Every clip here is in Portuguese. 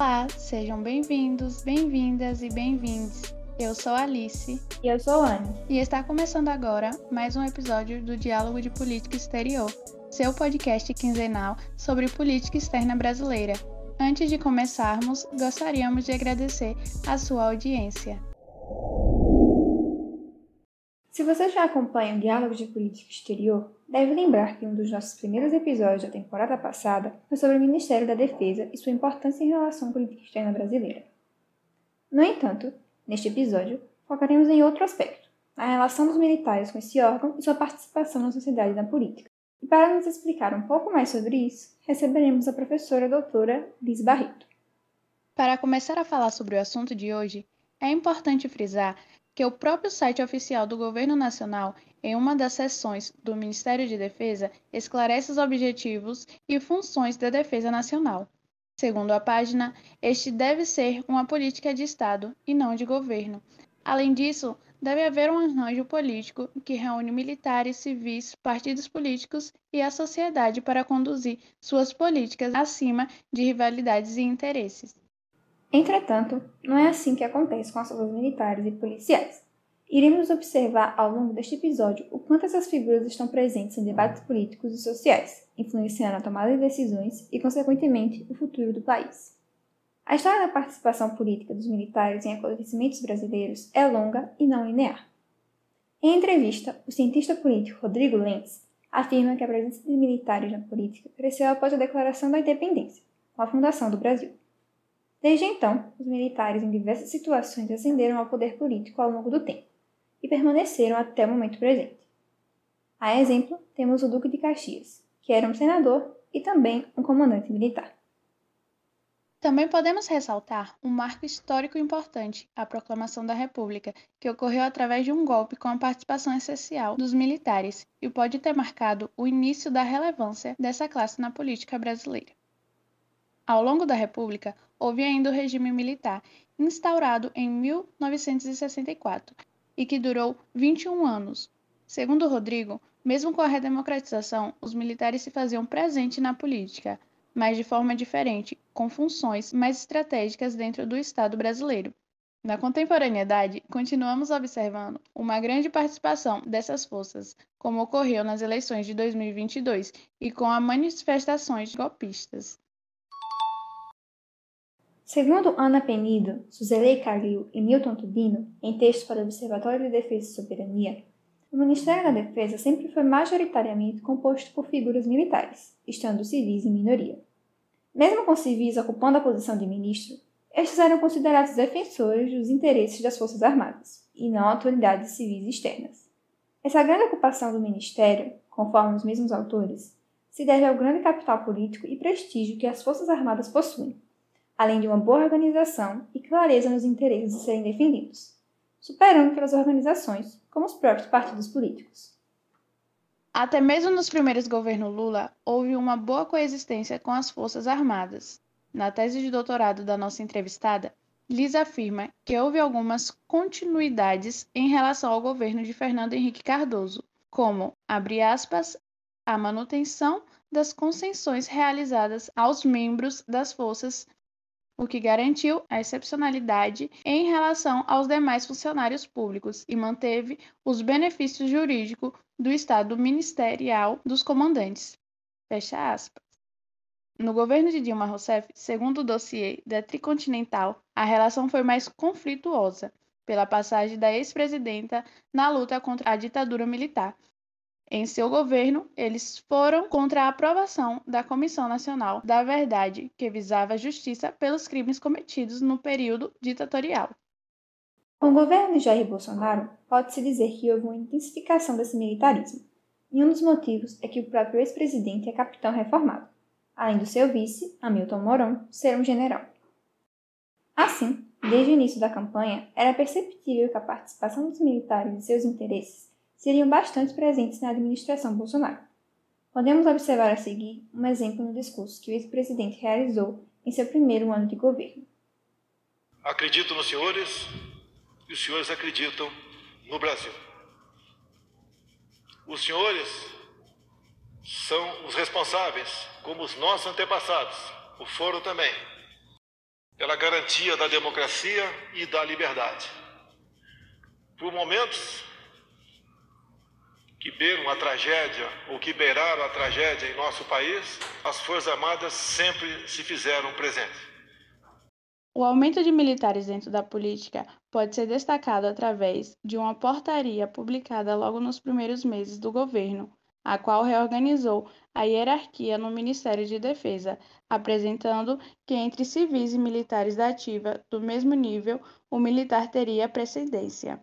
Olá, sejam bem-vindos, bem-vindas e bem-vindes. Eu sou Alice. E eu sou Anne. E está começando agora mais um episódio do Diálogo de Política Exterior, seu podcast quinzenal sobre política externa brasileira. Antes de começarmos, gostaríamos de agradecer a sua audiência. Se você já acompanha o Diálogo de Política Exterior, deve lembrar que um dos nossos primeiros episódios da temporada passada foi sobre o Ministério da Defesa e sua importância em relação à política externa brasileira. No entanto, neste episódio, focaremos em outro aspecto, a relação dos militares com esse órgão e sua participação na sociedade e na política. E para nos explicar um pouco mais sobre isso, receberemos a professora doutora Liz Barreto. Para começar a falar sobre o assunto de hoje, é importante frisar que o próprio site oficial do Governo Nacional, em uma das seções do Ministério de Defesa, esclarece os objetivos e funções da Defesa Nacional. Segundo a página, este deve ser uma política de Estado e não de governo. Além disso, deve haver um arranjo político que reúne militares, civis, partidos políticos e a sociedade para conduzir suas políticas acima de rivalidades e interesses. Entretanto, não é assim que acontece com as forças militares e policiais. Iremos observar ao longo deste episódio o quanto essas figuras estão presentes em debates políticos e sociais, influenciando a tomada de decisões e, consequentemente, o futuro do país. A história da participação política dos militares em acontecimentos brasileiros é longa e não linear. Em entrevista, o cientista político Rodrigo Lentz afirma que a presença de militares na política cresceu após a declaração da independência, com a fundação do Brasil. Desde então, os militares em diversas situações ascenderam ao poder político ao longo do tempo e permaneceram até o momento presente. A exemplo, temos o Duque de Caxias, que era um senador e também um comandante militar. Também podemos ressaltar um marco histórico importante, a Proclamação da República, que ocorreu através de um golpe com a participação essencial dos militares e pode ter marcado o início da relevância dessa classe na política brasileira. Ao longo da República, houve ainda o regime militar, instaurado em 1964 e que durou 21 anos. Segundo Rodrigo, mesmo com a redemocratização, os militares se faziam presente na política, mas de forma diferente, com funções mais estratégicas dentro do Estado brasileiro. Na contemporaneidade, continuamos observando uma grande participação dessas forças, como ocorreu nas eleições de 2022 e com as manifestações golpistas. Segundo Ana Penido, Suzelei Calil e Milton Tubino, em textos para o Observatório de Defesa e Soberania, o Ministério da Defesa sempre foi majoritariamente composto por figuras militares, estando civis em minoria. Mesmo com civis ocupando a posição de ministro, estes eram considerados defensores dos interesses das Forças Armadas, e não autoridades civis externas. Essa grande ocupação do Ministério, conforme os mesmos autores, se deve ao grande capital político e prestígio que as Forças Armadas possuem, além de uma boa organização e clareza nos interesses a serem defendidos, superando pelas organizações, como os próprios partidos políticos. Até mesmo nos primeiros governos Lula, houve uma boa coexistência com as Forças Armadas. Na tese de doutorado da nossa entrevistada, Liz afirma que houve algumas continuidades em relação ao governo de Fernando Henrique Cardoso, como, abre aspas, a manutenção das concessões realizadas aos membros das forças o que garantiu a excepcionalidade em relação aos demais funcionários públicos e manteve os benefícios jurídicos do estado ministerial dos comandantes. Fecha aspas. No governo de Dilma Rousseff, segundo o dossiê da Tricontinental, a relação foi mais conflituosa, pela passagem da ex-presidenta na luta contra a ditadura militar, em seu governo, eles foram contra a aprovação da Comissão Nacional da Verdade, que visava a justiça pelos crimes cometidos no período ditatorial. Com o governo de Jair Bolsonaro, pode-se dizer que houve uma intensificação desse militarismo, e um dos motivos é que o próprio ex-presidente é capitão reformado, além do seu vice, Hamilton Mourão, ser um general. Assim, desde o início da campanha, era perceptível que a participação dos militares e seus interesses seriam bastante presentes na administração Bolsonaro. Podemos observar a seguir um exemplo no discurso que o ex-presidente realizou em seu primeiro ano de governo. Acredito nos senhores e os senhores acreditam no Brasil. Os senhores são os responsáveis, como os nossos antepassados o foram também, pela garantia da democracia e da liberdade. Por momentos que beiram a tragédia ou que beiraram a tragédia em nosso país, as Forças Armadas sempre se fizeram presentes. O aumento de militares dentro da política pode ser destacado através de uma portaria publicada logo nos primeiros meses do governo, a qual reorganizou a hierarquia no Ministério de Defesa, apresentando que entre civis e militares da ativa do mesmo nível, o militar teria precedência.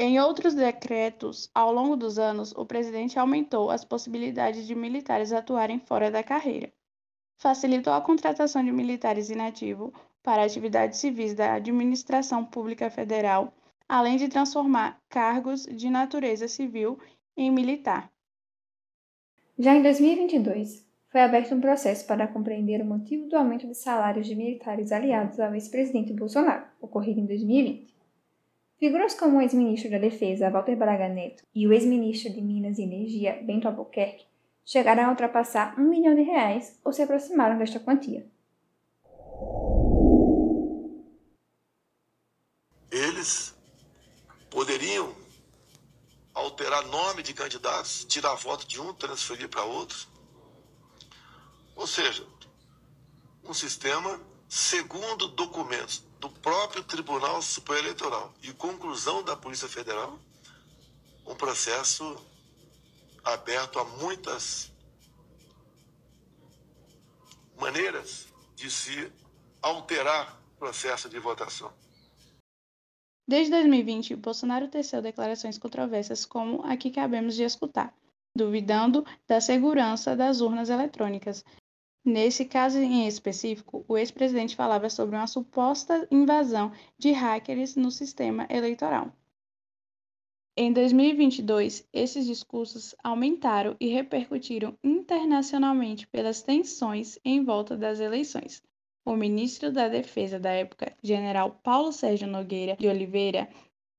Em outros decretos, ao longo dos anos, o presidente aumentou as possibilidades de militares atuarem fora da carreira. Facilitou a contratação de militares inativos para atividades civis da administração pública federal, além de transformar cargos de natureza civil em militar. Já em 2022, foi aberto um processo para compreender o motivo do aumento de salários de militares aliados ao ex-presidente Bolsonaro, ocorrido em 2020. Figuras como o ex-ministro da Defesa, Walter Braga Neto, e o ex-ministro de Minas e Energia, Bento Albuquerque, chegaram a ultrapassar um milhão de reais ou se aproximaram desta quantia. Eles poderiam alterar nome de candidatos, tirar voto de um, transferir para outro. Ou seja, um sistema segundo documentos do próprio Tribunal Superior Eleitoral e conclusão da Polícia Federal, um processo aberto a muitas maneiras de se alterar o processo de votação. Desde 2020, Bolsonaro teceu declarações controversas como a que acabamos de escutar, duvidando da segurança das urnas eletrônicas. Nesse caso em específico, o ex-presidente falava sobre uma suposta invasão de hackers no sistema eleitoral. Em 2022, esses discursos aumentaram e repercutiram internacionalmente pelas tensões em volta das eleições, o ministro da Defesa da época, general Paulo Sérgio Nogueira de Oliveira,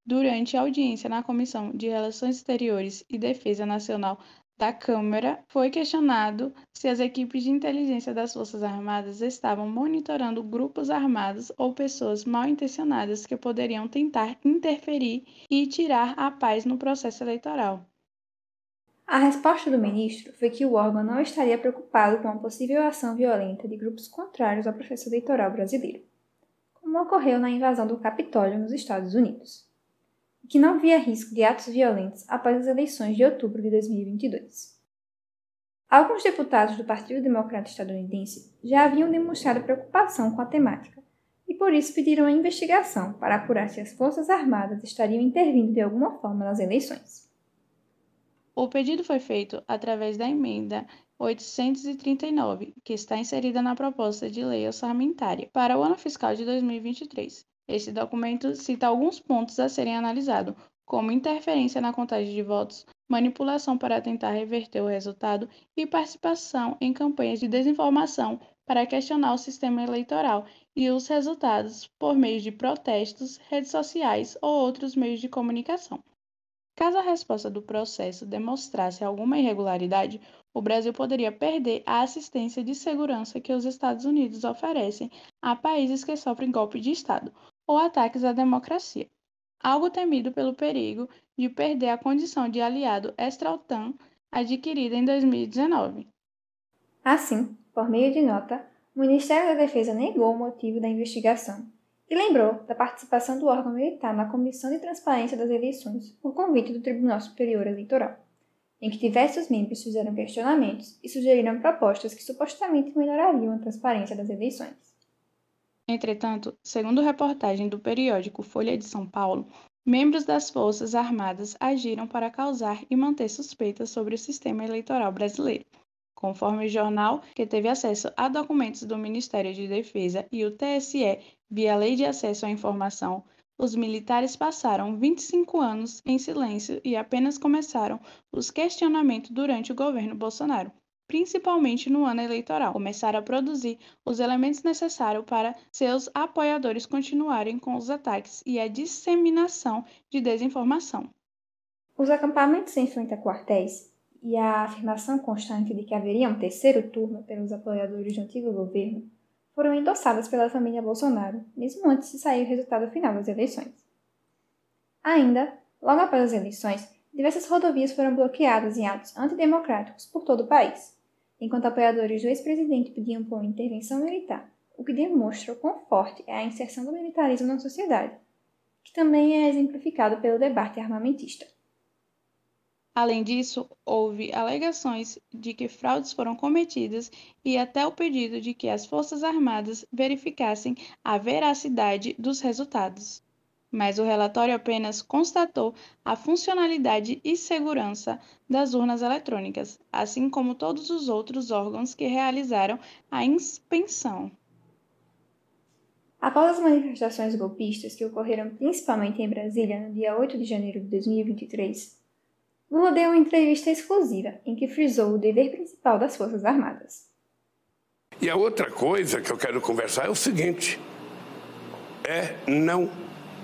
durante a audiência na Comissão de Relações Exteriores e Defesa Nacional da Câmara, foi questionado se as equipes de inteligência das Forças Armadas estavam monitorando grupos armados ou pessoas mal intencionadas que poderiam tentar interferir e tirar a paz no processo eleitoral. A resposta do ministro foi que o órgão não estaria preocupado com a possível ação violenta de grupos contrários ao processo eleitoral brasileiro, como ocorreu na invasão do Capitólio nos Estados Unidos, que não via risco de atos violentos após as eleições de outubro de 2022. Alguns deputados do Partido Democrata Estadunidense já haviam demonstrado preocupação com a temática e por isso pediram a investigação para apurar se as Forças Armadas estariam intervindo de alguma forma nas eleições. O pedido foi feito através da emenda 839, que está inserida na proposta de lei orçamentária para o ano fiscal de 2023. Esse documento cita alguns pontos a serem analisados, como interferência na contagem de votos, manipulação para tentar reverter o resultado e participação em campanhas de desinformação para questionar o sistema eleitoral e os resultados por meio de protestos, redes sociais ou outros meios de comunicação. Caso a resposta do processo demonstrasse alguma irregularidade, o Brasil poderia perder a assistência de segurança que os Estados Unidos oferecem a países que sofrem golpe de Estado ou ataques à democracia, algo temido pelo perigo de perder a condição de aliado extra-OTAN adquirida em 2019. Assim, por meio de nota, o Ministério da Defesa negou o motivo da investigação e lembrou da participação do órgão militar na Comissão de Transparência das Eleições por convite do Tribunal Superior Eleitoral, em que diversos membros fizeram questionamentos e sugeriram propostas que supostamente melhorariam a transparência das eleições. Entretanto, segundo reportagem do periódico Folha de São Paulo, membros das Forças Armadas agiram para causar e manter suspeitas sobre o sistema eleitoral brasileiro. Conforme o jornal, que teve acesso a documentos do Ministério de Defesa e o TSE Via Lei de Acesso à Informação, os militares passaram 25 anos em silêncio e apenas começaram os questionamentos durante o governo Bolsonaro, principalmente no ano eleitoral. Começaram a produzir os elementos necessários para seus apoiadores continuarem com os ataques e a disseminação de desinformação. Os acampamentos em frente a quartéis e a afirmação constante de que haveria um terceiro turno pelos apoiadores do antigo governo foram endossadas pela família Bolsonaro, mesmo antes de sair o resultado final das eleições. Ainda, logo após as eleições, diversas rodovias foram bloqueadas em atos antidemocráticos por todo o país, enquanto apoiadores do ex-presidente pediam por intervenção militar, o que demonstra o quão forte é a inserção do militarismo na sociedade, que também é exemplificado pelo debate armamentista. Além disso, houve alegações de que fraudes foram cometidas e até o pedido de que as Forças Armadas verificassem a veracidade dos resultados. Mas o relatório apenas constatou a funcionalidade e segurança das urnas eletrônicas, assim como todos os outros órgãos que realizaram a inspeção. Após as manifestações golpistas que ocorreram principalmente em Brasília no dia 8 de janeiro de 2023, Lula deu uma entrevista exclusiva em que frisou o dever principal das Forças Armadas. E a outra coisa que eu quero conversar é o seguinte: é não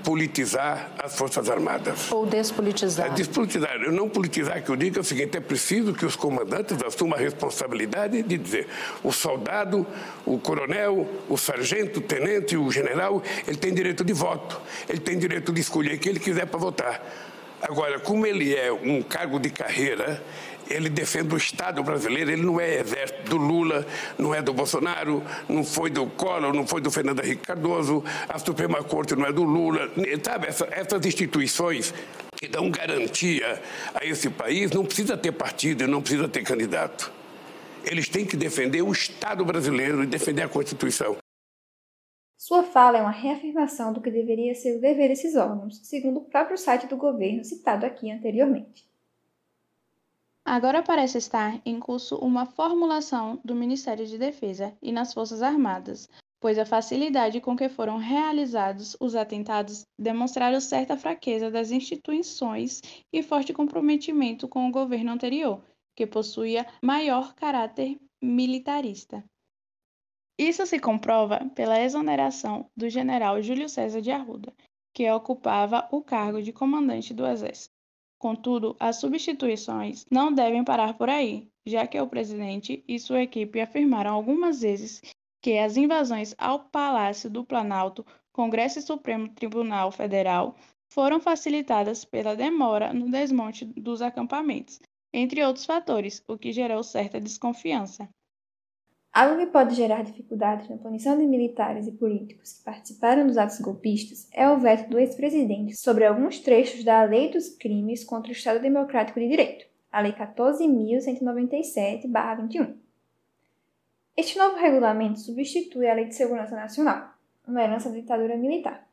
politizar as Forças Armadas. Ou despolitizar. É despolitizar. Eu não politizar, que eu digo é o seguinte: é preciso que os comandantes assumam a responsabilidade de dizer o soldado, o coronel, o sargento, o tenente, o general, ele tem direito de voto, ele tem direito de escolher quem ele quiser para votar. Agora, como ele é um cargo de carreira, ele defende o Estado brasileiro, ele não é exército do Lula, não é do Bolsonaro, não foi do Collor, não foi do Fernando Henrique Cardoso, a Suprema Corte não é do Lula. Sabe, essa, essas instituições que dão garantia a esse país não precisa ter partido, não precisa ter candidato. Eles têm que defender o Estado brasileiro e defender a Constituição. Sua fala é uma reafirmação do que deveria ser o dever desses órgãos, segundo o próprio site do governo citado aqui anteriormente. Agora parece estar em curso uma formulação do Ministério de Defesa e nas Forças Armadas, pois a facilidade com que foram realizados os atentados demonstraram certa fraqueza das instituições e forte comprometimento com o governo anterior, que possuía maior caráter militarista. Isso se comprova pela exoneração do general Júlio César de Arruda, que ocupava o cargo de comandante do Exército. Contudo, as substituições não devem parar por aí, já que o presidente e sua equipe afirmaram algumas vezes que as invasões ao Palácio do Planalto, Congresso e Supremo Tribunal Federal foram facilitadas pela demora no desmonte dos acampamentos, entre outros fatores, o que gerou certa desconfiança. Algo que pode gerar dificuldades na punição de militares e políticos que participaram dos atos golpistas é o veto do ex-presidente sobre alguns trechos da Lei dos Crimes contra o Estado Democrático de Direito, a Lei 14.197-21. Este novo regulamento substitui a Lei de Segurança Nacional, uma herança da ditadura militar,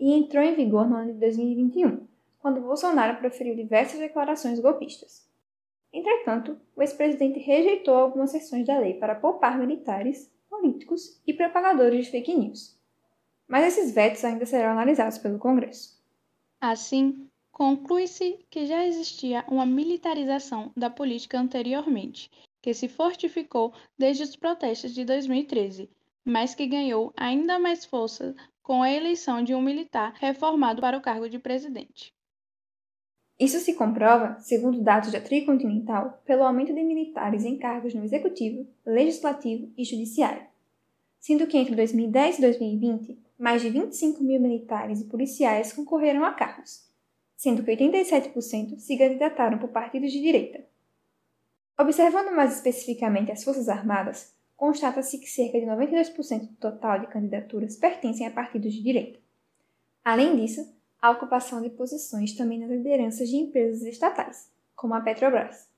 e entrou em vigor no ano de 2021, quando Bolsonaro proferiu diversas declarações golpistas. Entretanto, o ex-presidente rejeitou algumas seções da lei para poupar militares, políticos e propagadores de fake news. Mas esses vetos ainda serão analisados pelo Congresso. Assim, conclui-se que já existia uma militarização da política anteriormente, que se fortificou desde os protestos de 2013, mas que ganhou ainda mais força com a eleição de um militar reformado para o cargo de presidente. Isso se comprova, segundo dados da Tricontinental, pelo aumento de militares em cargos no Executivo, Legislativo e Judiciário, sendo que entre 2010 e 2020, mais de 25 mil militares e policiais concorreram a cargos, sendo que 87% se candidataram por partidos de direita. Observando mais especificamente as Forças Armadas, constata-se que cerca de 92% do total de candidaturas pertencem a partidos de direita. Além disso, a ocupação de posições também nas lideranças de empresas estatais, como a Petrobras.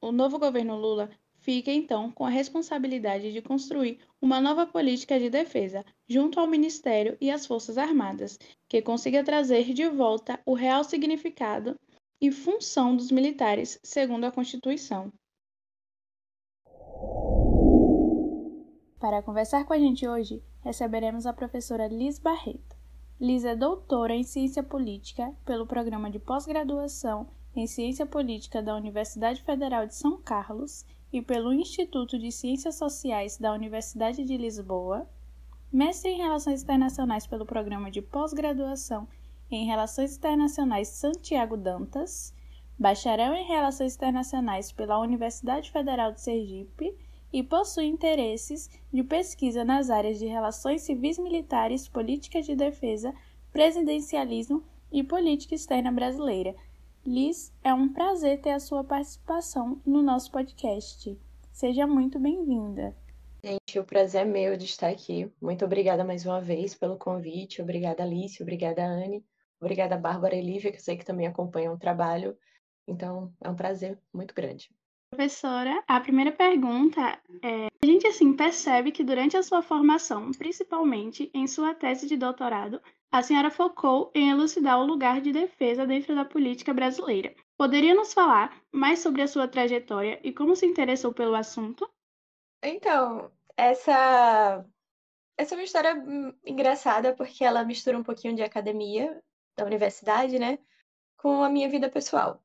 O novo governo Lula fica então com a responsabilidade de construir uma nova política de defesa junto ao Ministério e às Forças Armadas, que consiga trazer de volta o real significado e função dos militares, segundo a Constituição. Para conversar com a gente hoje, receberemos a professora Liz Barreto. Liz é doutora em Ciência Política pelo Programa de Pós-Graduação em Ciência Política da Universidade Federal de São Carlos e pelo Instituto de Ciências Sociais da Universidade de Lisboa, mestre em Relações Internacionais pelo Programa de Pós-Graduação em Relações Internacionais Santiago Dantas, bacharel em Relações Internacionais pela Universidade Federal de Sergipe e possui interesses de pesquisa nas áreas de relações civis militares, política de defesa, presidencialismo e política externa brasileira. Liz, é um prazer ter a sua participação no nosso podcast. Seja muito bem-vinda. Gente, o prazer é meu de estar aqui. Muito obrigada mais uma vez pelo convite. Obrigada, Alice. Obrigada, Anne. Obrigada, Bárbara e Lívia, que eu sei que também acompanham o trabalho. Então, é um prazer muito grande. Professora, a primeira pergunta é: a gente assim percebe que durante a sua formação, principalmente em sua tese de doutorado, a senhora focou em elucidar o lugar de defesa dentro da política brasileira. Poderia nos falar mais sobre a sua trajetória e como se interessou pelo assunto? Então, essa essa é uma história hum, engraçada porque ela mistura um pouquinho de academia da universidade, né, com a minha vida pessoal.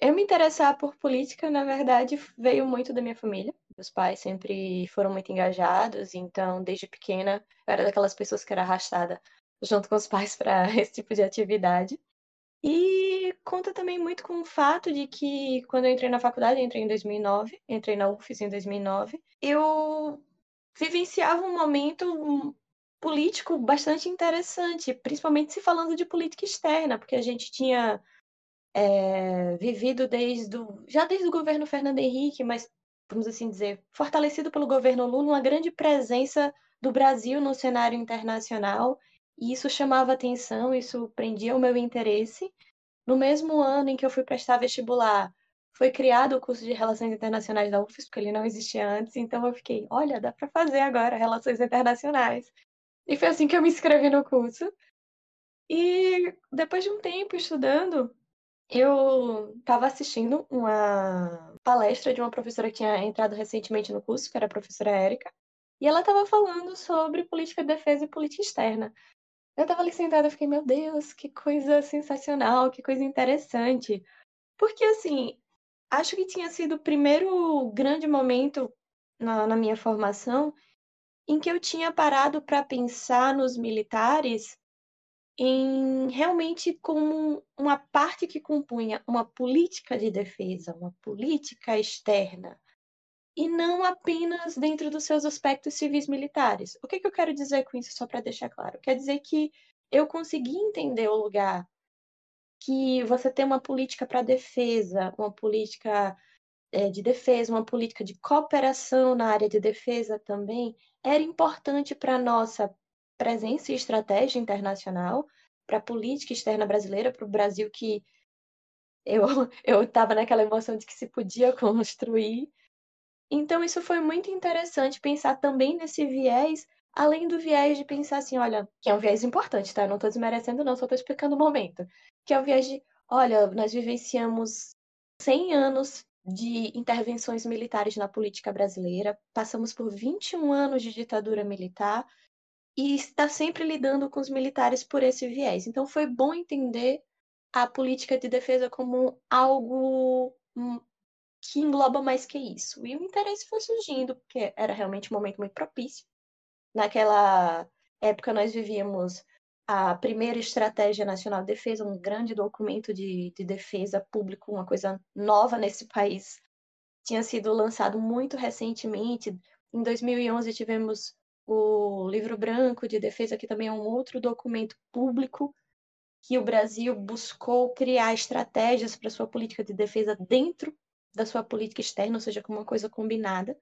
Eu me interessar por política, na verdade, veio muito da minha família. Meus pais sempre foram muito engajados, então, desde pequena, eu era daquelas pessoas que era arrastada junto com os pais para esse tipo de atividade. E conta também muito com o fato de que, quando eu entrei na faculdade, entrei em 2009, entrei na UFES em 2009, eu vivenciava um momento político bastante interessante, principalmente se falando de política externa, porque a gente tinha é, vivido desde já desde o governo Fernando Henrique, mas vamos assim dizer, fortalecido pelo governo Lula, uma grande presença do Brasil no cenário internacional, e isso chamava atenção, isso prendia o meu interesse. No mesmo ano em que eu fui prestar vestibular, foi criado o curso de Relações Internacionais da UFES, porque ele não existia antes, então eu fiquei, olha, dá para fazer agora Relações Internacionais. E foi assim que eu me inscrevi no curso. E depois de um tempo estudando, eu estava assistindo uma palestra de uma professora que tinha entrado recentemente no curso, que era a professora Érica, e ela estava falando sobre política de defesa e política externa. Eu estava ali sentada e fiquei, meu Deus, que coisa sensacional, que coisa interessante. Porque, assim, acho que tinha sido o primeiro grande momento na, na minha formação em que eu tinha parado para pensar nos militares em realmente como uma parte que compunha uma política de defesa, uma política externa, e não apenas dentro dos seus aspectos civis militares. O que, que eu quero dizer com isso, só para deixar claro? Quer dizer que eu consegui entender o lugar que você tem uma política para defesa, uma política é, de defesa, uma política de cooperação na área de defesa também, era importante para a nossa presença e estratégia internacional, para a política externa brasileira, para o Brasil que eu eu estava naquela emoção de que se podia construir. Então isso foi muito interessante pensar também nesse viés, além do viés de pensar assim, olha, que é um viés importante, tá? Eu não estou desmerecendo não, só estou explicando o momento. Que é o viés de, olha, nós vivenciamos 100 anos de intervenções militares na política brasileira, passamos por 21 anos de ditadura militar, e está sempre lidando com os militares por esse viés. Então foi bom entender a política de defesa como algo hum, que engloba mais que isso. E o interesse foi surgindo, porque era realmente um momento muito propício. Naquela época nós vivíamos a primeira Estratégia Nacional de Defesa, um grande documento de, de defesa público, uma coisa nova nesse país. Tinha sido lançado muito recentemente. Em 2011 tivemos o livro branco de defesa, que também é um outro documento público que o Brasil buscou criar estratégias para sua política de defesa dentro da sua política externa, ou seja, com uma coisa combinada,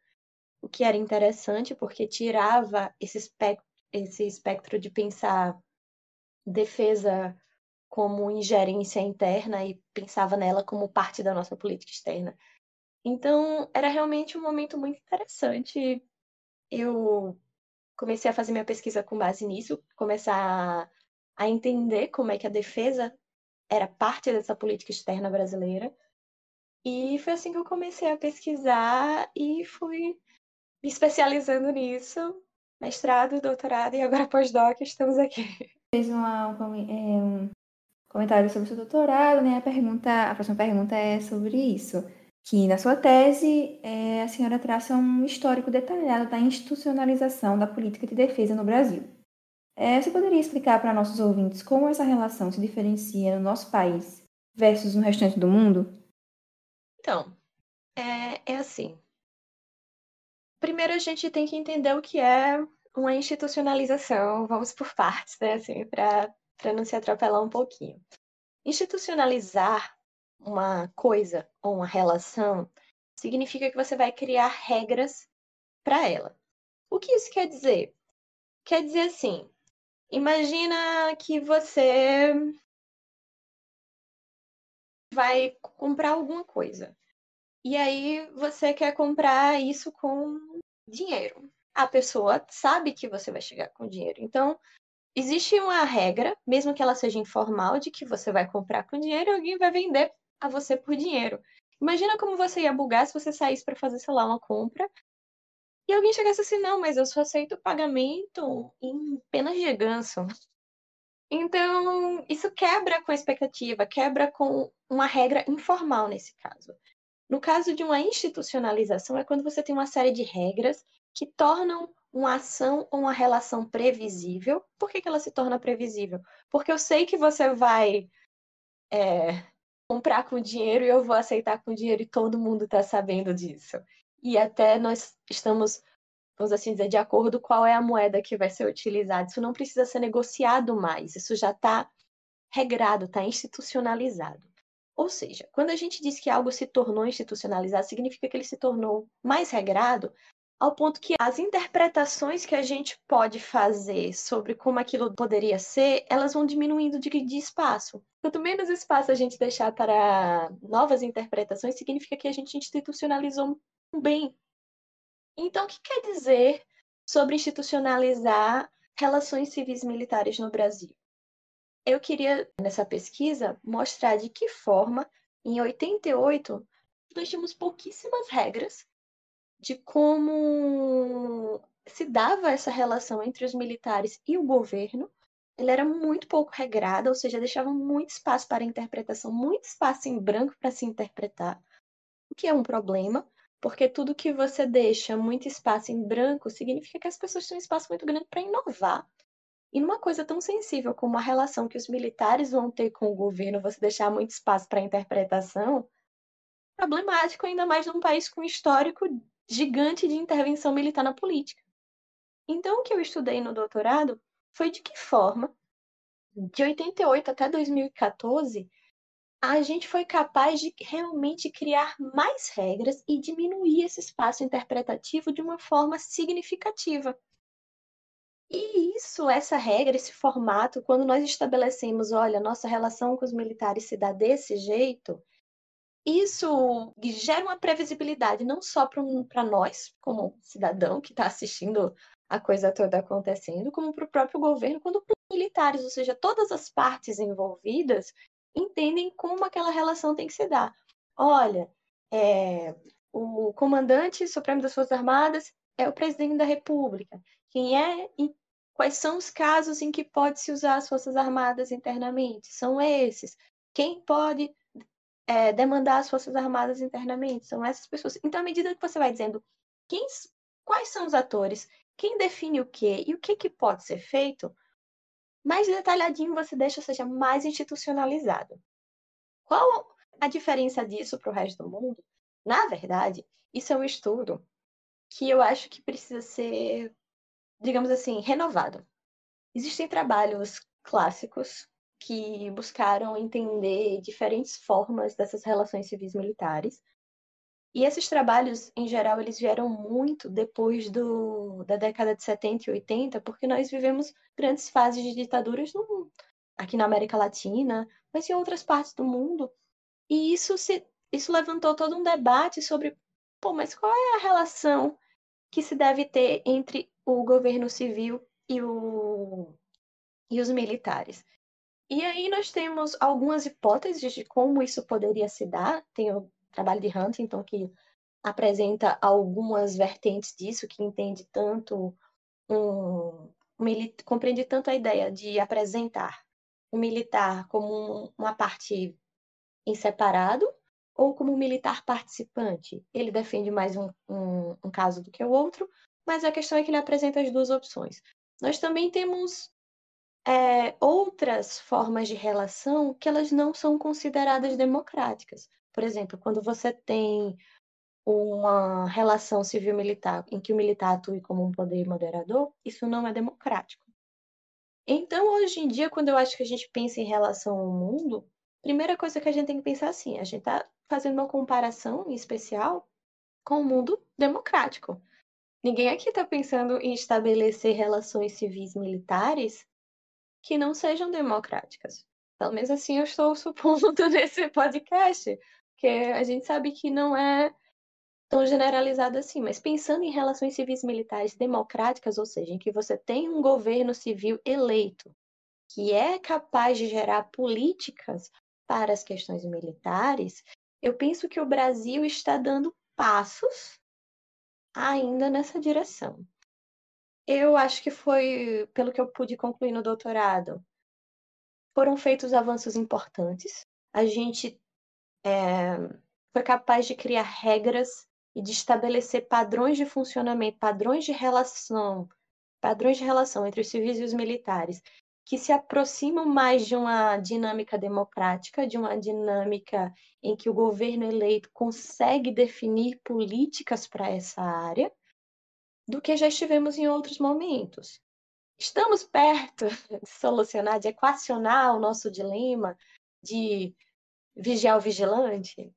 o que era interessante porque tirava esse espectro, esse espectro de pensar defesa como ingerência interna e pensava nela como parte da nossa política externa. Então, era realmente um momento muito interessante. Eu comecei a fazer minha pesquisa com base nisso, começar a entender como é que a defesa era parte dessa política externa brasileira. E foi assim que eu comecei a pesquisar e fui me especializando nisso, mestrado, doutorado e agora pós-doc, estamos aqui. Fez uma, um, é, comentário sobre o seu doutorado, né? A pergunta, a próxima pergunta é sobre isso que na sua tese é, a senhora traça um histórico detalhado da institucionalização da política de defesa no Brasil. É, você poderia explicar para nossos ouvintes como essa relação se diferencia no nosso país versus no restante do mundo? Então, é, é assim. primeiro a gente tem que entender o que é uma institucionalização. Vamos por partes, né? Assim, para não se atropelar um pouquinho. Institucionalizar uma coisa ou uma relação significa que você vai criar regras para ela. O que isso quer dizer? Quer dizer assim, imagina que você vai comprar alguma coisa. E aí você quer comprar isso com dinheiro. A pessoa sabe que você vai chegar com dinheiro. Então, existe uma regra, mesmo que ela seja informal, de que você vai comprar com dinheiro e alguém vai vender a você por dinheiro. Imagina como você ia bugar se você saísse para fazer, sei lá, uma compra e alguém chegasse assim: não, mas eu só aceito pagamento em penas de ganso. Então, isso quebra com a expectativa, quebra com uma regra informal nesse caso. No caso de uma institucionalização, é quando você tem uma série de regras que tornam uma ação ou uma relação previsível. Por que, que ela se torna previsível? Porque eu sei que você vai é, comprar com dinheiro e eu vou aceitar com dinheiro e todo mundo está sabendo disso. E até nós estamos, vamos assim dizer, de acordo qual é a moeda que vai ser utilizada. Isso não precisa ser negociado mais, isso já está regrado, está institucionalizado. Ou seja, quando a gente diz que algo se tornou institucionalizado, significa que ele se tornou mais regrado, ao ponto que as interpretações que a gente pode fazer sobre como aquilo poderia ser, elas vão diminuindo de, de espaço. Quanto menos espaço a gente deixar para novas interpretações, significa que a gente institucionalizou bem. Então, o que quer dizer sobre institucionalizar relações civis militares no Brasil? eu queria, nessa pesquisa, mostrar de que forma, em 88, nós tínhamos pouquíssimas regras de como se dava essa relação entre os militares e o governo. Ele era muito pouco regrada, ou seja, deixava muito espaço para interpretação, muito espaço em branco para se interpretar, o que é um problema, porque tudo que você deixa muito espaço em branco significa que as pessoas têm um espaço muito grande para inovar. E numa coisa tão sensível como a relação que os militares vão ter com o governo, você deixar muito espaço para interpretação, problemático ainda mais num país com histórico gigante de intervenção militar na política. Então, o que eu estudei no doutorado foi de que forma, de 88 até 2014, a gente foi capaz de realmente criar mais regras e diminuir esse espaço interpretativo de uma forma significativa. E isso, essa regra, esse formato, quando nós estabelecemos, olha, nossa relação com os militares se dá desse jeito, isso gera uma previsibilidade não só para nós, como cidadão que está assistindo a coisa toda acontecendo, como para o próprio governo, quando os militares, ou seja, todas as partes envolvidas, entendem como aquela relação tem que se dar. Olha, é, o comandante supremo das Forças Armadas é o presidente da República. Quem é e quais são os casos em que pode se usar as Forças Armadas internamente? São esses. Quem pode é, demandar as Forças Armadas internamente? São essas pessoas. Então, à medida que você vai dizendo quem, quais são os atores, quem define o quê e o que, que pode ser feito, mais detalhadinho você deixa, ou seja, mais institucionalizado. Qual a diferença disso para o resto do mundo? Na verdade, isso é um estudo que eu acho que precisa ser, digamos assim, renovado. Existem trabalhos clássicos que buscaram entender diferentes formas dessas relações civis militares. E esses trabalhos, em geral, eles vieram muito depois do, da década de 70 e 80, porque nós vivemos grandes fases de ditaduras no, aqui na América Latina, mas em outras partes do mundo. E isso, se, isso levantou todo um debate sobre pô, mas qual é a relação que se deve ter entre o governo civil e, o, e os militares? E aí nós temos algumas hipóteses de como isso poderia se dar. Tem o trabalho de Huntington que apresenta algumas vertentes disso, que entende tanto um, um compreende tanto a ideia de apresentar o militar como uma parte em separado ou como militar participante. Ele defende mais um, um, um caso do que o outro, mas a questão é que ele apresenta as duas opções. Nós também temos é, outras formas de relação que elas não são consideradas democráticas. Por exemplo, quando você tem uma relação civil-militar em que o militar atue como um poder moderador, isso não é democrático. Então, hoje em dia, quando eu acho que a gente pensa em relação ao mundo, primeira coisa que a gente tem que pensar é assim, a gente está fazendo uma comparação em especial com o mundo democrático. Ninguém aqui está pensando em estabelecer relações civis militares que não sejam democráticas. Pelo menos assim eu estou supondo nesse podcast, porque a gente sabe que não é tão generalizado assim, mas pensando em relações civis militares democráticas, ou seja, em que você tem um governo civil eleito que é capaz de gerar políticas para as questões militares, eu penso que o Brasil está dando passos ainda nessa direção. Eu acho que foi, pelo que eu pude concluir no doutorado, foram feitos avanços importantes. A gente é, foi capaz de criar regras e de estabelecer padrões de funcionamento, padrões de relação, padrões de relação entre os civis e os militares, que se aproximam mais de uma dinâmica democrática, de uma dinâmica em que o governo eleito consegue definir políticas para essa área, do que já estivemos em outros momentos. Estamos perto de solucionar, de equacionar o nosso dilema de vigiar o vigilante?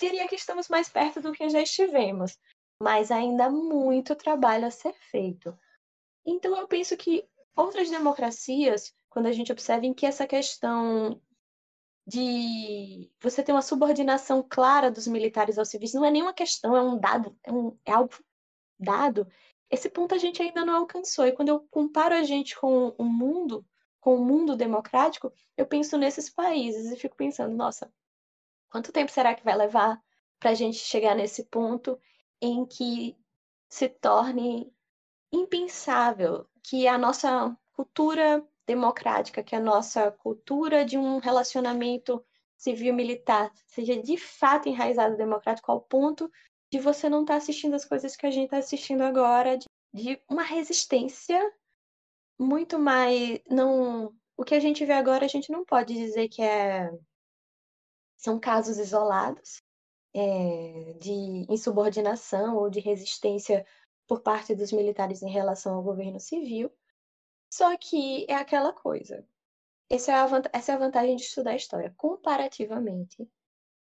diria que estamos mais perto do que já estivemos, mas ainda há muito trabalho a ser feito. Então, eu penso que outras democracias, quando a gente observa em que essa questão de você ter uma subordinação clara dos militares aos civis não é nenhuma questão, é um dado, é, um, é algo dado. Esse ponto a gente ainda não alcançou. E quando eu comparo a gente com o mundo, com o mundo democrático, eu penso nesses países e fico pensando, nossa, Quanto tempo será que vai levar para a gente chegar nesse ponto em que se torne impensável que a nossa cultura democrática, que a nossa cultura de um relacionamento civil-militar seja de fato enraizada democrático ao ponto de você não estar tá assistindo as coisas que a gente está assistindo agora, de, de, uma resistência muito mais. não O que a gente vê agora, a gente não pode dizer que é são casos isolados é, de insubordinação ou de resistência por parte dos militares em relação ao governo civil. Só que é aquela coisa. Essa é a, essa é a vantagem de estudar história. Comparativamente,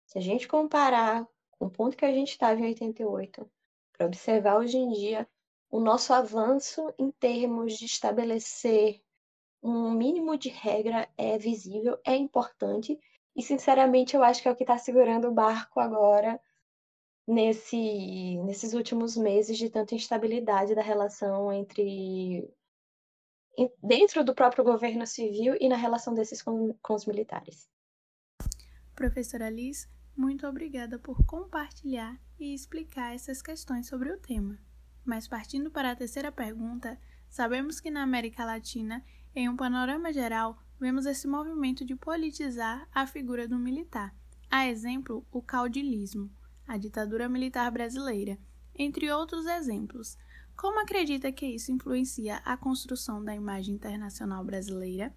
se a gente comparar com o ponto que a gente estava em 88, para observar hoje em dia o nosso avanço em termos de estabelecer um mínimo de regra é visível, é importante e, sinceramente, eu acho que é o que está segurando o barco agora, nesse, nesses últimos meses de tanta instabilidade da relação entre. dentro do próprio governo civil e na relação desses com, com os militares. Professora Liz, muito obrigada por compartilhar e explicar essas questões sobre o tema. Mas partindo para a terceira pergunta, sabemos que na América Latina, em um panorama geral, vemos esse movimento de politizar a figura do militar. A exemplo, o caudilismo, a ditadura militar brasileira, entre outros exemplos. Como acredita que isso influencia a construção da imagem internacional brasileira?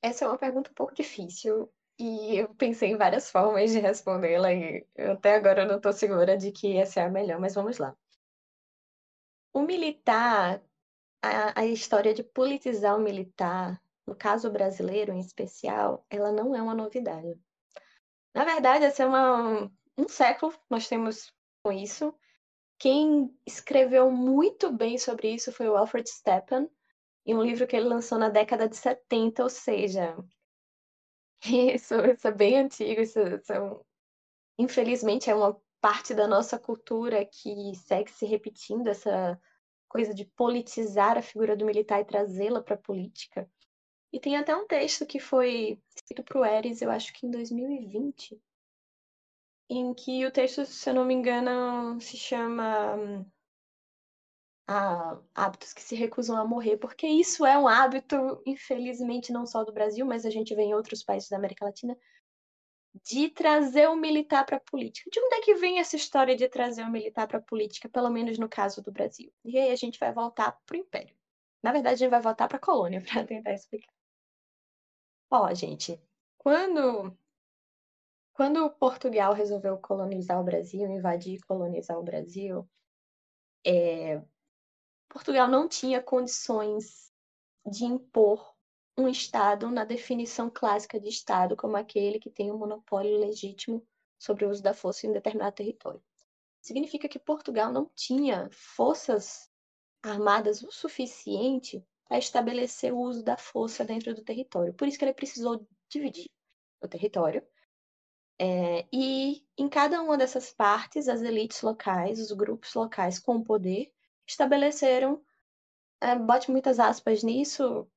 Essa é uma pergunta um pouco difícil e eu pensei em várias formas de respondê-la e até agora eu não estou segura de que essa é a melhor, mas vamos lá. O militar, a, a história de politizar o militar no caso brasileiro em especial, ela não é uma novidade. Na verdade, essa é uma, um século nós temos com isso. Quem escreveu muito bem sobre isso foi o Alfred Stepan, em um livro que ele lançou na década de 70, ou seja, isso, isso é bem antigo, isso, isso é um, infelizmente é uma parte da nossa cultura que segue se repetindo, essa coisa de politizar a figura do militar e trazê-la para a política. E tem até um texto que foi escrito para o Eris, eu acho que em 2020, em que o texto, se eu não me engano, se chama ah, Hábitos que se recusam a morrer, porque isso é um hábito, infelizmente, não só do Brasil, mas a gente vê em outros países da América Latina, de trazer o militar para a política. De onde é que vem essa história de trazer o militar para a política, pelo menos no caso do Brasil? E aí a gente vai voltar para o Império. Na verdade, a gente vai voltar para a colônia para tentar explicar. Ó, gente, quando quando Portugal resolveu colonizar o Brasil, invadir e colonizar o Brasil, é, Portugal não tinha condições de impor um Estado na definição clássica de Estado, como aquele que tem o um monopólio legítimo sobre o uso da força em determinado território. Significa que Portugal não tinha forças armadas o suficiente para estabelecer o uso da força dentro do território. Por isso que ele precisou dividir o território. É, e em cada uma dessas partes, as elites locais, os grupos locais com poder, estabeleceram, é, bote muitas aspas nisso,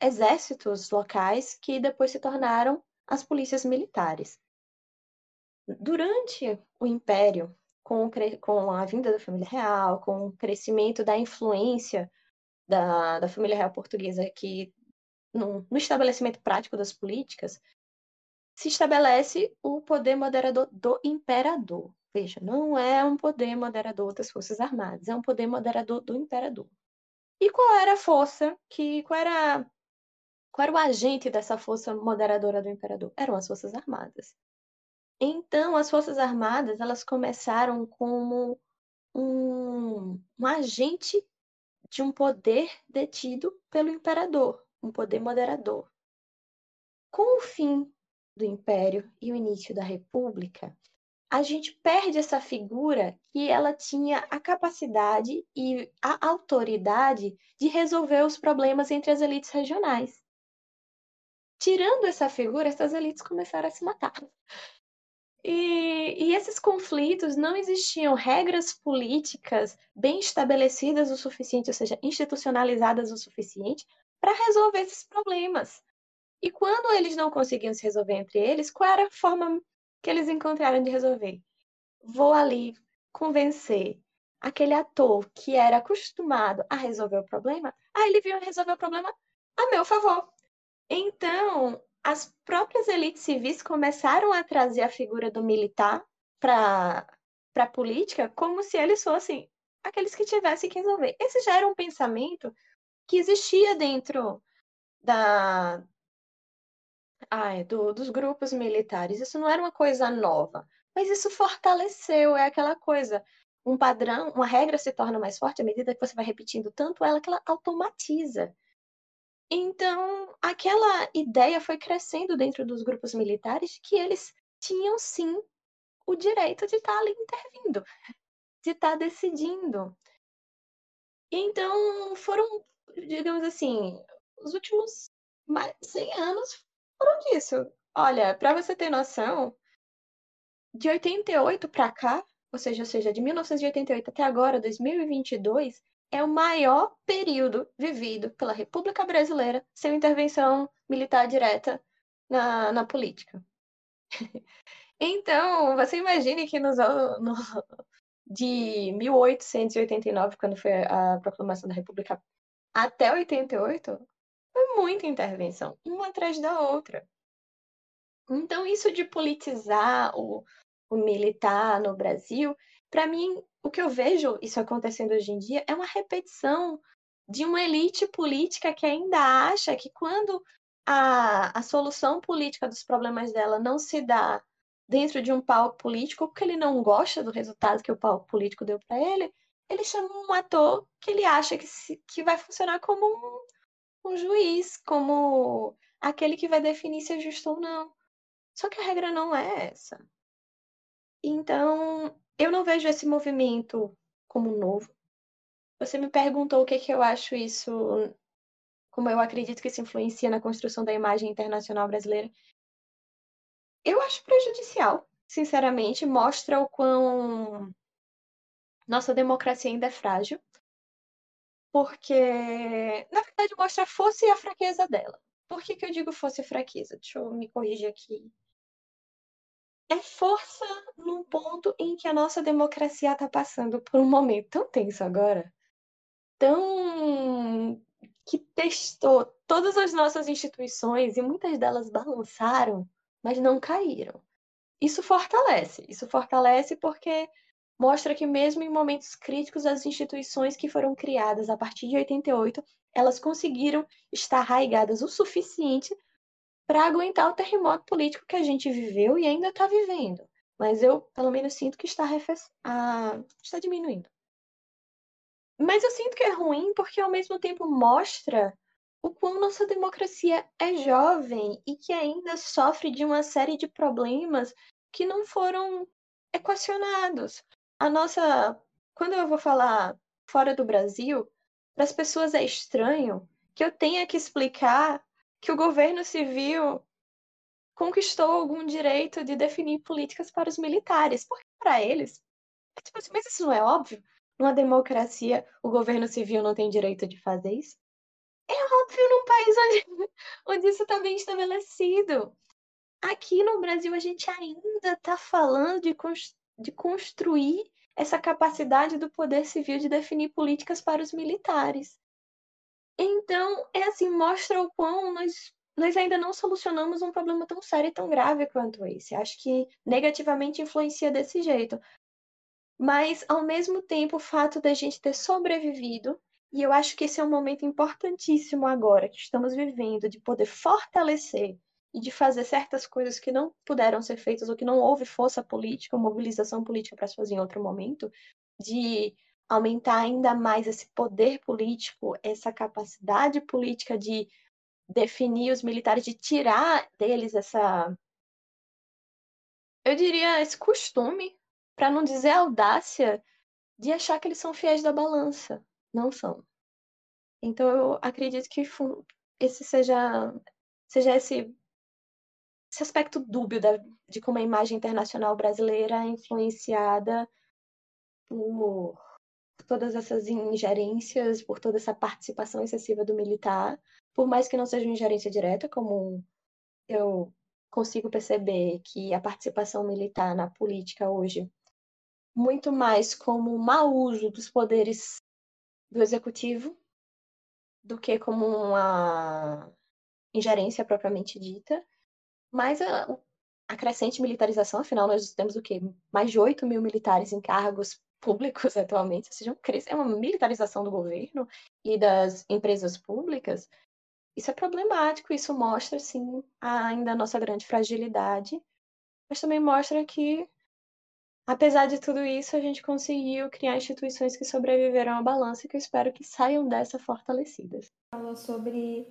exércitos locais que depois se tornaram as polícias militares. Durante o Império, com, com a vinda da família real, com o crescimento da influência da, da família real portuguesa aqui no, no estabelecimento prático das políticas, se estabelece o poder moderador do imperador. Veja, não é um poder moderador das Forças Armadas, é um poder moderador do imperador. E qual era a força que. Qual era, qual era o agente dessa força moderadora do imperador? Eram as Forças Armadas. Então, as Forças Armadas elas começaram como um, um agente de um poder detido pelo imperador, um poder moderador. Com o fim do Império e o início da República, a gente perde essa figura que ela tinha a capacidade e a autoridade de resolver os problemas entre as elites regionais. Tirando essa figura, essas elites começaram a se matar. E, e, esses conflitos não existiam regras políticas bem estabelecidas o suficiente, ou seja, institucionalizadas o suficiente, para resolver esses problemas. E quando eles não conseguiam se resolver entre eles, qual era a forma que eles encontraram de resolver? Vou ali convencer aquele ator que era acostumado a resolver o problema, aí ele veio resolver o problema a meu favor. Então, as próprias elites civis começaram a trazer a figura do militar para a política como se eles fossem aqueles que tivessem que resolver. Esse já era um pensamento que existia dentro da, ai, do, dos grupos militares. Isso não era uma coisa nova, mas isso fortaleceu, é aquela coisa. Um padrão, uma regra se torna mais forte à medida que você vai repetindo tanto ela que ela automatiza. Então, aquela ideia foi crescendo dentro dos grupos militares que eles tinham sim o direito de estar ali intervindo, de estar decidindo. Então, foram, digamos assim, os últimos 100 anos foram disso. Olha, para você ter noção, de 88 para cá, ou seja, ou seja, de 1988 até agora, 2022, é o maior período vivido pela República Brasileira sem intervenção militar direta na, na política. então, você imagine que nos, no, de 1889, quando foi a proclamação da República, até 88, foi muita intervenção, uma atrás da outra. Então, isso de politizar o, o militar no Brasil, para mim, o que eu vejo isso acontecendo hoje em dia é uma repetição de uma elite política que ainda acha que quando a, a solução política dos problemas dela não se dá dentro de um palco político, porque ele não gosta do resultado que o palco político deu para ele, ele chama um ator que ele acha que, se, que vai funcionar como um, um juiz, como aquele que vai definir se é justo ou não. Só que a regra não é essa. Então, eu não vejo esse movimento como novo. Você me perguntou o que, que eu acho isso, como eu acredito que isso influencia na construção da imagem internacional brasileira. Eu acho prejudicial, sinceramente, mostra o quão nossa democracia ainda é frágil, porque, na verdade, mostra a força e a fraqueza dela. Por que, que eu digo força e fraqueza? Deixa eu me corrigir aqui é força num ponto em que a nossa democracia está passando por um momento tão tenso agora, tão que testou todas as nossas instituições e muitas delas balançaram, mas não caíram. Isso fortalece, isso fortalece porque mostra que mesmo em momentos críticos as instituições que foram criadas a partir de 88, elas conseguiram estar arraigadas o suficiente para aguentar o terremoto político que a gente viveu e ainda está vivendo. Mas eu, pelo menos, sinto que está, ah, está diminuindo. Mas eu sinto que é ruim porque, ao mesmo tempo, mostra o quão nossa democracia é jovem e que ainda sofre de uma série de problemas que não foram equacionados. A nossa. Quando eu vou falar fora do Brasil, para as pessoas é estranho que eu tenha que explicar que o governo civil conquistou algum direito de definir políticas para os militares, porque para eles, é tipo assim, mas isso não é óbvio? Numa democracia, o governo civil não tem direito de fazer isso? É óbvio num país onde, onde isso está bem estabelecido. Aqui no Brasil, a gente ainda está falando de, de construir essa capacidade do poder civil de definir políticas para os militares. Então, é assim, mostra o quão nós, nós ainda não solucionamos um problema tão sério e tão grave quanto esse. Acho que negativamente influencia desse jeito. Mas, ao mesmo tempo, o fato da gente ter sobrevivido e eu acho que esse é um momento importantíssimo agora que estamos vivendo, de poder fortalecer e de fazer certas coisas que não puderam ser feitas ou que não houve força política mobilização política para fazer em outro momento, de aumentar ainda mais esse poder político, essa capacidade política de definir os militares, de tirar deles essa. Eu diria esse costume, para não dizer audácia, de achar que eles são fiéis da balança não são. Então eu acredito que esse seja seja esse esse aspecto dúbio da, de como a imagem internacional brasileira é influenciada por todas essas ingerências, por toda essa participação excessiva do militar, por mais que não seja uma ingerência direta, como eu consigo perceber que a participação militar na política hoje, muito mais como um mau uso dos poderes do executivo do que como uma ingerência propriamente dita, mas a, a crescente militarização, afinal nós temos o quê? Mais de 8 mil militares em cargos públicos atualmente, ou seja, é uma militarização do governo e das empresas públicas. Isso é problemático, isso mostra, sim, ainda a nossa grande fragilidade, mas também mostra que Apesar de tudo isso, a gente conseguiu criar instituições que sobreviveram à balança e que eu espero que saiam dessa fortalecidas. Falou sobre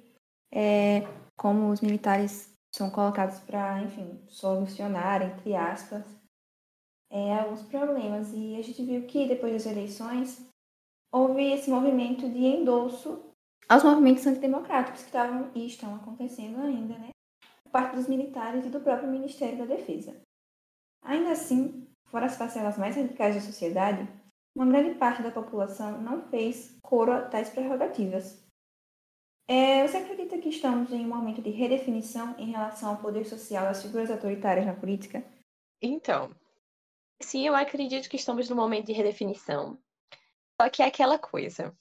é, como os militares são colocados para, enfim, solucionar, entre aspas, é, alguns problemas. E a gente viu que depois das eleições houve esse movimento de endolso aos movimentos antidemocráticos que estavam e estão acontecendo ainda, né? Por parte dos militares e do próprio Ministério da Defesa. Ainda assim, Fora as parcelas mais radicais da sociedade, uma grande parte da população não fez coro a tais prerrogativas. É, você acredita que estamos em um momento de redefinição em relação ao poder social das figuras autoritárias na política? Então, sim, eu acredito que estamos num momento de redefinição. Só que é aquela coisa.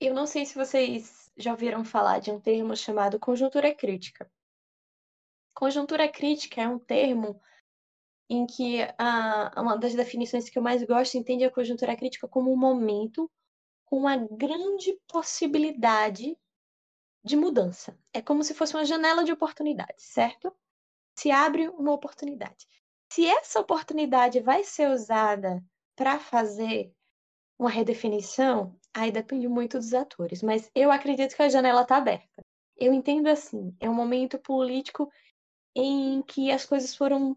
Eu não sei se vocês já ouviram falar de um termo chamado conjuntura crítica. Conjuntura crítica é um termo em que a, uma das definições que eu mais gosto entende a conjuntura crítica como um momento com uma grande possibilidade de mudança. É como se fosse uma janela de oportunidade, certo? Se abre uma oportunidade. Se essa oportunidade vai ser usada para fazer uma redefinição, aí depende muito dos atores, mas eu acredito que a janela está aberta. Eu entendo assim, é um momento político em que as coisas foram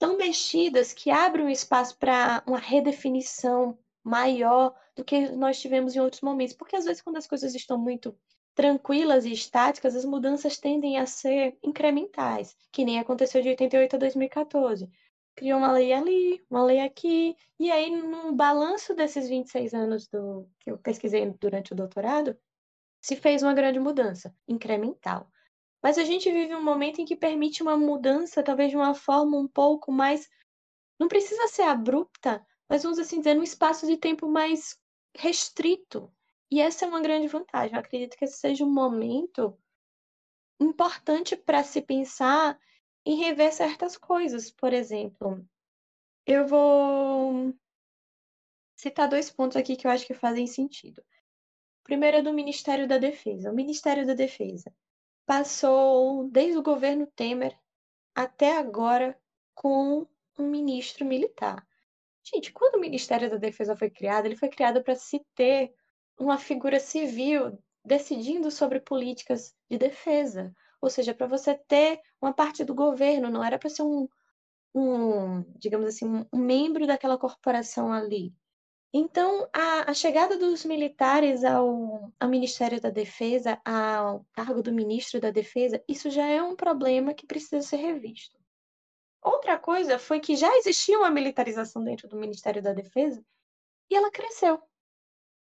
tão mexidas que abrem um espaço para uma redefinição maior do que nós tivemos em outros momentos. Porque às vezes, quando as coisas estão muito tranquilas e estáticas, as mudanças tendem a ser incrementais, que nem aconteceu de 88 a 2014. Criou uma lei ali, uma lei aqui, e aí no balanço desses 26 anos do que eu pesquisei durante o doutorado, se fez uma grande mudança incremental. Mas a gente vive um momento em que permite uma mudança, talvez de uma forma um pouco mais. Não precisa ser abrupta, mas vamos assim dizer, num espaço de tempo mais restrito. E essa é uma grande vantagem. Eu acredito que esse seja um momento importante para se pensar em rever certas coisas. Por exemplo, eu vou citar dois pontos aqui que eu acho que fazem sentido. O primeiro é do Ministério da Defesa. O Ministério da Defesa passou desde o governo Temer até agora com um ministro militar. Gente, quando o Ministério da Defesa foi criado, ele foi criado para se ter uma figura civil decidindo sobre políticas de defesa. Ou seja, para você ter uma parte do governo, não era para ser um, um, digamos assim, um membro daquela corporação ali. Então, a, a chegada dos militares ao, ao Ministério da Defesa, ao cargo do ministro da Defesa, isso já é um problema que precisa ser revisto. Outra coisa foi que já existia uma militarização dentro do Ministério da Defesa e ela cresceu.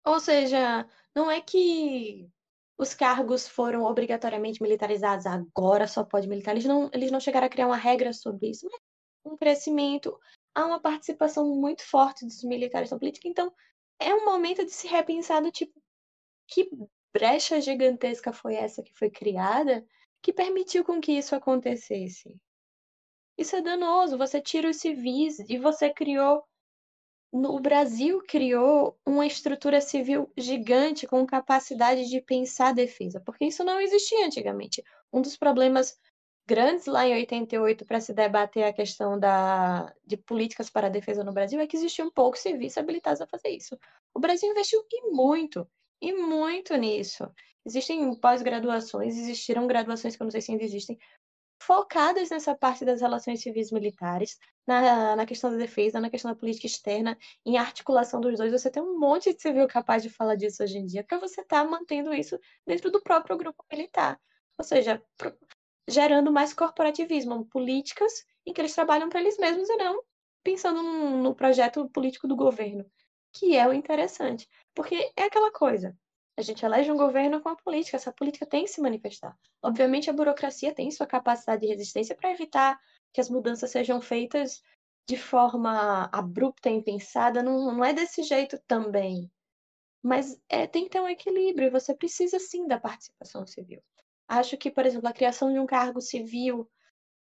Ou seja, não é que os cargos foram obrigatoriamente militarizados, agora só pode militar. Eles não, eles não chegaram a criar uma regra sobre isso, mas um crescimento, há uma participação muito forte dos militares na política, então é um momento de se repensar do tipo, que brecha gigantesca foi essa que foi criada que permitiu com que isso acontecesse? Isso é danoso, você tira os civis e você criou o Brasil criou uma estrutura civil gigante com capacidade de pensar defesa, porque isso não existia antigamente. Um dos problemas grandes lá em 88 para se debater a questão da, de políticas para a defesa no Brasil é que existiam poucos civis habilitados a fazer isso. O Brasil investiu e muito, e muito nisso. Existem pós-graduações, existiram graduações que eu não sei se ainda existem, focadas nessa parte das relações civis militares, na, na questão da defesa, na questão da política externa, em articulação dos dois. Você tem um monte de civil capaz de falar disso hoje em dia, porque você está mantendo isso dentro do próprio grupo militar. Ou seja, gerando mais corporativismo, políticas em que eles trabalham para eles mesmos e não pensando no projeto político do governo, que é o interessante. Porque é aquela coisa, a gente elege um governo com a política, essa política tem que se manifestar. Obviamente, a burocracia tem sua capacidade de resistência para evitar que as mudanças sejam feitas de forma abrupta e impensada, não, não é desse jeito também. Mas é, tem que ter um equilíbrio, você precisa sim da participação civil. Acho que, por exemplo, a criação de um cargo civil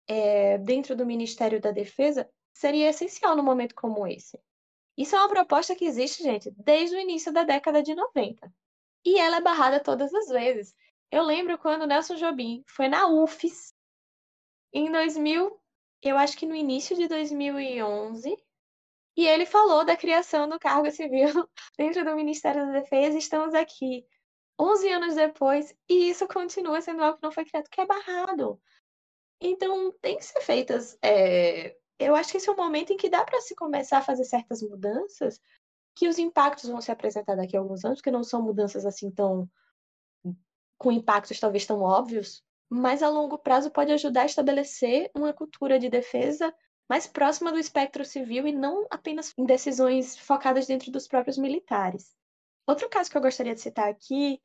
é, dentro do Ministério da Defesa seria essencial num momento como esse. Isso é uma proposta que existe, gente, desde o início da década de 90. E ela é barrada todas as vezes. Eu lembro quando Nelson Jobim foi na UFES em 2000, eu acho que no início de 2011, e ele falou da criação do cargo civil dentro do Ministério da Defesa. Estamos aqui 11 anos depois, e isso continua sendo algo que não foi criado, que é barrado. Então, tem que ser feitas. É... Eu acho que esse é o momento em que dá para se começar a fazer certas mudanças, que os impactos vão se apresentar daqui a alguns anos, que não são mudanças assim tão. com impactos talvez tão óbvios, mas a longo prazo pode ajudar a estabelecer uma cultura de defesa mais próxima do espectro civil e não apenas em decisões focadas dentro dos próprios militares. Outro caso que eu gostaria de citar aqui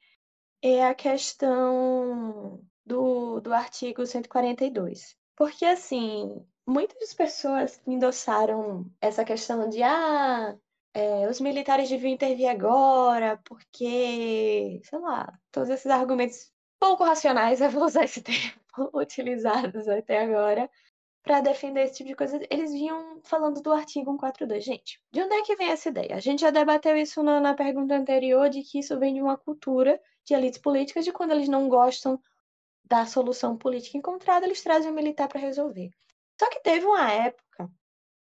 é a questão do, do artigo 142. Porque, assim, muitas pessoas endossaram essa questão de ah, é, os militares deviam intervir agora, porque, sei lá, todos esses argumentos pouco racionais, eu vou usar esse termo, utilizados até agora, para defender esse tipo de coisa, eles vinham falando do artigo 142. Gente, de onde é que vem essa ideia? A gente já debateu isso na, na pergunta anterior, de que isso vem de uma cultura de elites políticas, de quando eles não gostam da solução política encontrada, eles trazem o militar para resolver. Só que teve uma época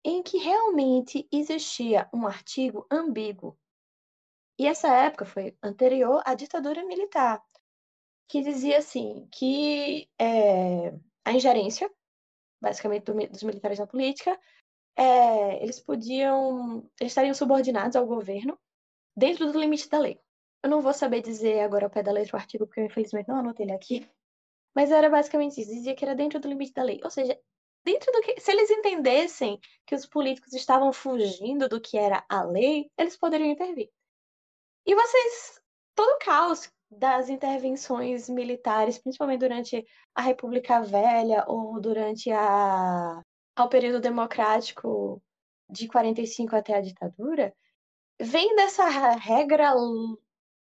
em que realmente existia um artigo ambíguo. E essa época foi anterior à ditadura militar, que dizia assim que é, a ingerência basicamente do, dos militares na política, é, eles podiam, eles estariam subordinados ao governo dentro do limite da lei. Eu não vou saber dizer agora ao pé da letra o artigo, porque eu infelizmente não anotei ele aqui, mas era basicamente isso, dizia que era dentro do limite da lei. Ou seja, dentro do que, se eles entendessem que os políticos estavam fugindo do que era a lei, eles poderiam intervir. E vocês, todo o caos das intervenções militares, principalmente durante a República Velha ou durante a, ao período democrático de 45 até a ditadura, vem dessa regra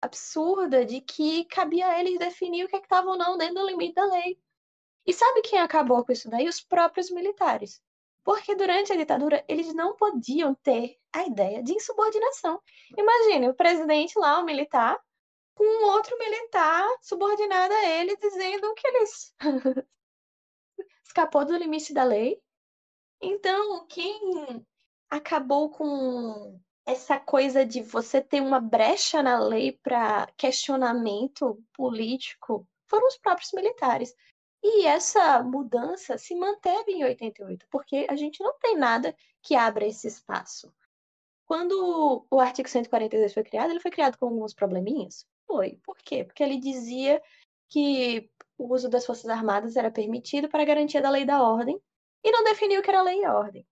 absurda de que cabia a eles definir o que é estava ou não dentro do limite da lei. E sabe quem acabou com isso daí? Os próprios militares. Porque durante a ditadura eles não podiam ter a ideia de insubordinação. Imagine o presidente lá, o militar, com um outro militar subordinado a ele, dizendo que eles escapou do limite da lei. Então, quem acabou com essa coisa de você ter uma brecha na lei para questionamento político foram os próprios militares. E essa mudança se manteve em 88, porque a gente não tem nada que abra esse espaço. Quando o artigo 142 foi criado, ele foi criado com alguns probleminhas? Foi. Por quê? Porque ele dizia que o uso das Forças Armadas era permitido para garantia da lei e da ordem, e não definiu o que era lei e ordem.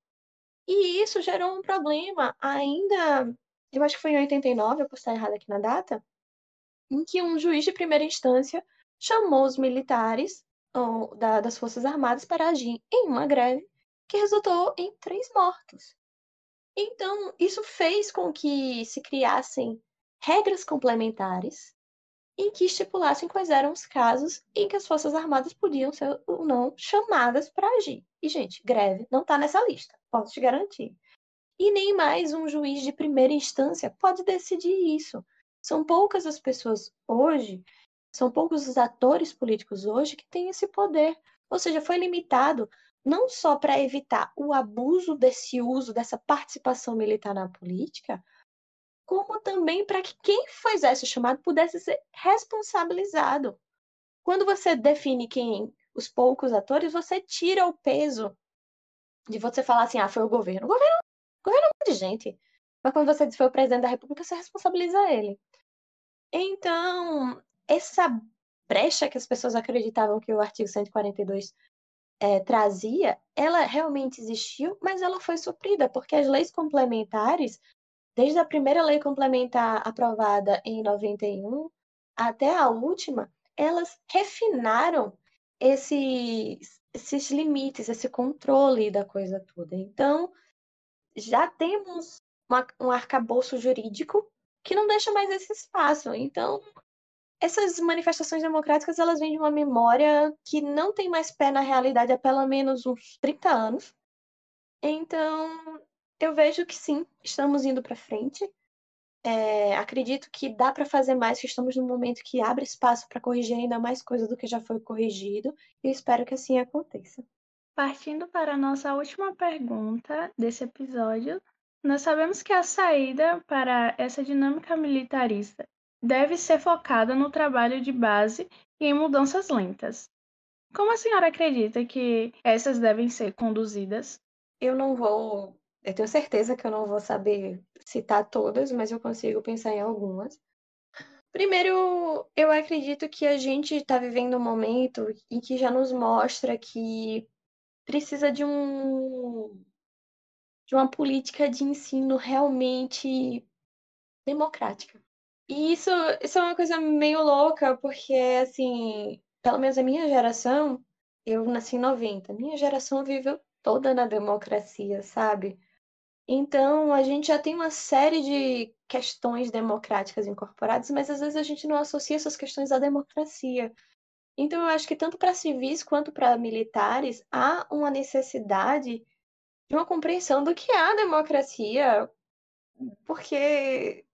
E isso gerou um problema ainda, eu acho que foi em 89, eu posso estar errada aqui na data, em que um juiz de primeira instância chamou os militares das Forças Armadas para agir em uma greve que resultou em três mortos. Então, isso fez com que se criassem regras complementares em que estipulassem quais eram os casos em que as Forças Armadas podiam ser ou não chamadas para agir. E, gente, greve não está nessa lista, posso te garantir. E nem mais um juiz de primeira instância pode decidir isso. São poucas as pessoas hoje, são poucos os atores políticos hoje que têm esse poder. Ou seja, foi limitado não só para evitar o abuso desse uso, dessa participação militar na política, como também para que quem fizesse o chamado pudesse ser responsabilizado. Quando você define quem os poucos atores, você tira o peso de você falar assim, ah, foi o governo. O governo, o governo é um monte de gente. Mas quando você diz foi o presidente da República, você responsabiliza ele. Então, essa brecha que as pessoas acreditavam que o artigo 142 é, trazia, ela realmente existiu, mas ela foi suprida, porque as leis complementares Desde a primeira lei complementar aprovada em 91 até a última, elas refinaram esses, esses limites, esse controle da coisa toda. Então, já temos uma, um arcabouço jurídico que não deixa mais esse espaço. Então, essas manifestações democráticas elas vêm de uma memória que não tem mais pé na realidade há pelo menos uns 30 anos. Então, eu vejo que sim, estamos indo para frente. É, acredito que dá para fazer mais, que estamos num momento que abre espaço para corrigir ainda mais coisas do que já foi corrigido, e espero que assim aconteça. Partindo para a nossa última pergunta desse episódio, nós sabemos que a saída para essa dinâmica militarista deve ser focada no trabalho de base e em mudanças lentas. Como a senhora acredita que essas devem ser conduzidas? Eu não vou eu tenho certeza que eu não vou saber citar todas, mas eu consigo pensar em algumas. Primeiro, eu acredito que a gente está vivendo um momento em que já nos mostra que precisa de um de uma política de ensino realmente democrática. E isso, isso é uma coisa meio louca, porque, assim, pelo menos a minha geração, eu nasci em 90, minha geração viveu toda na democracia, sabe? Então, a gente já tem uma série de questões democráticas incorporadas, mas às vezes a gente não associa essas questões à democracia. Então, eu acho que tanto para civis quanto para militares há uma necessidade de uma compreensão do que é a democracia, porque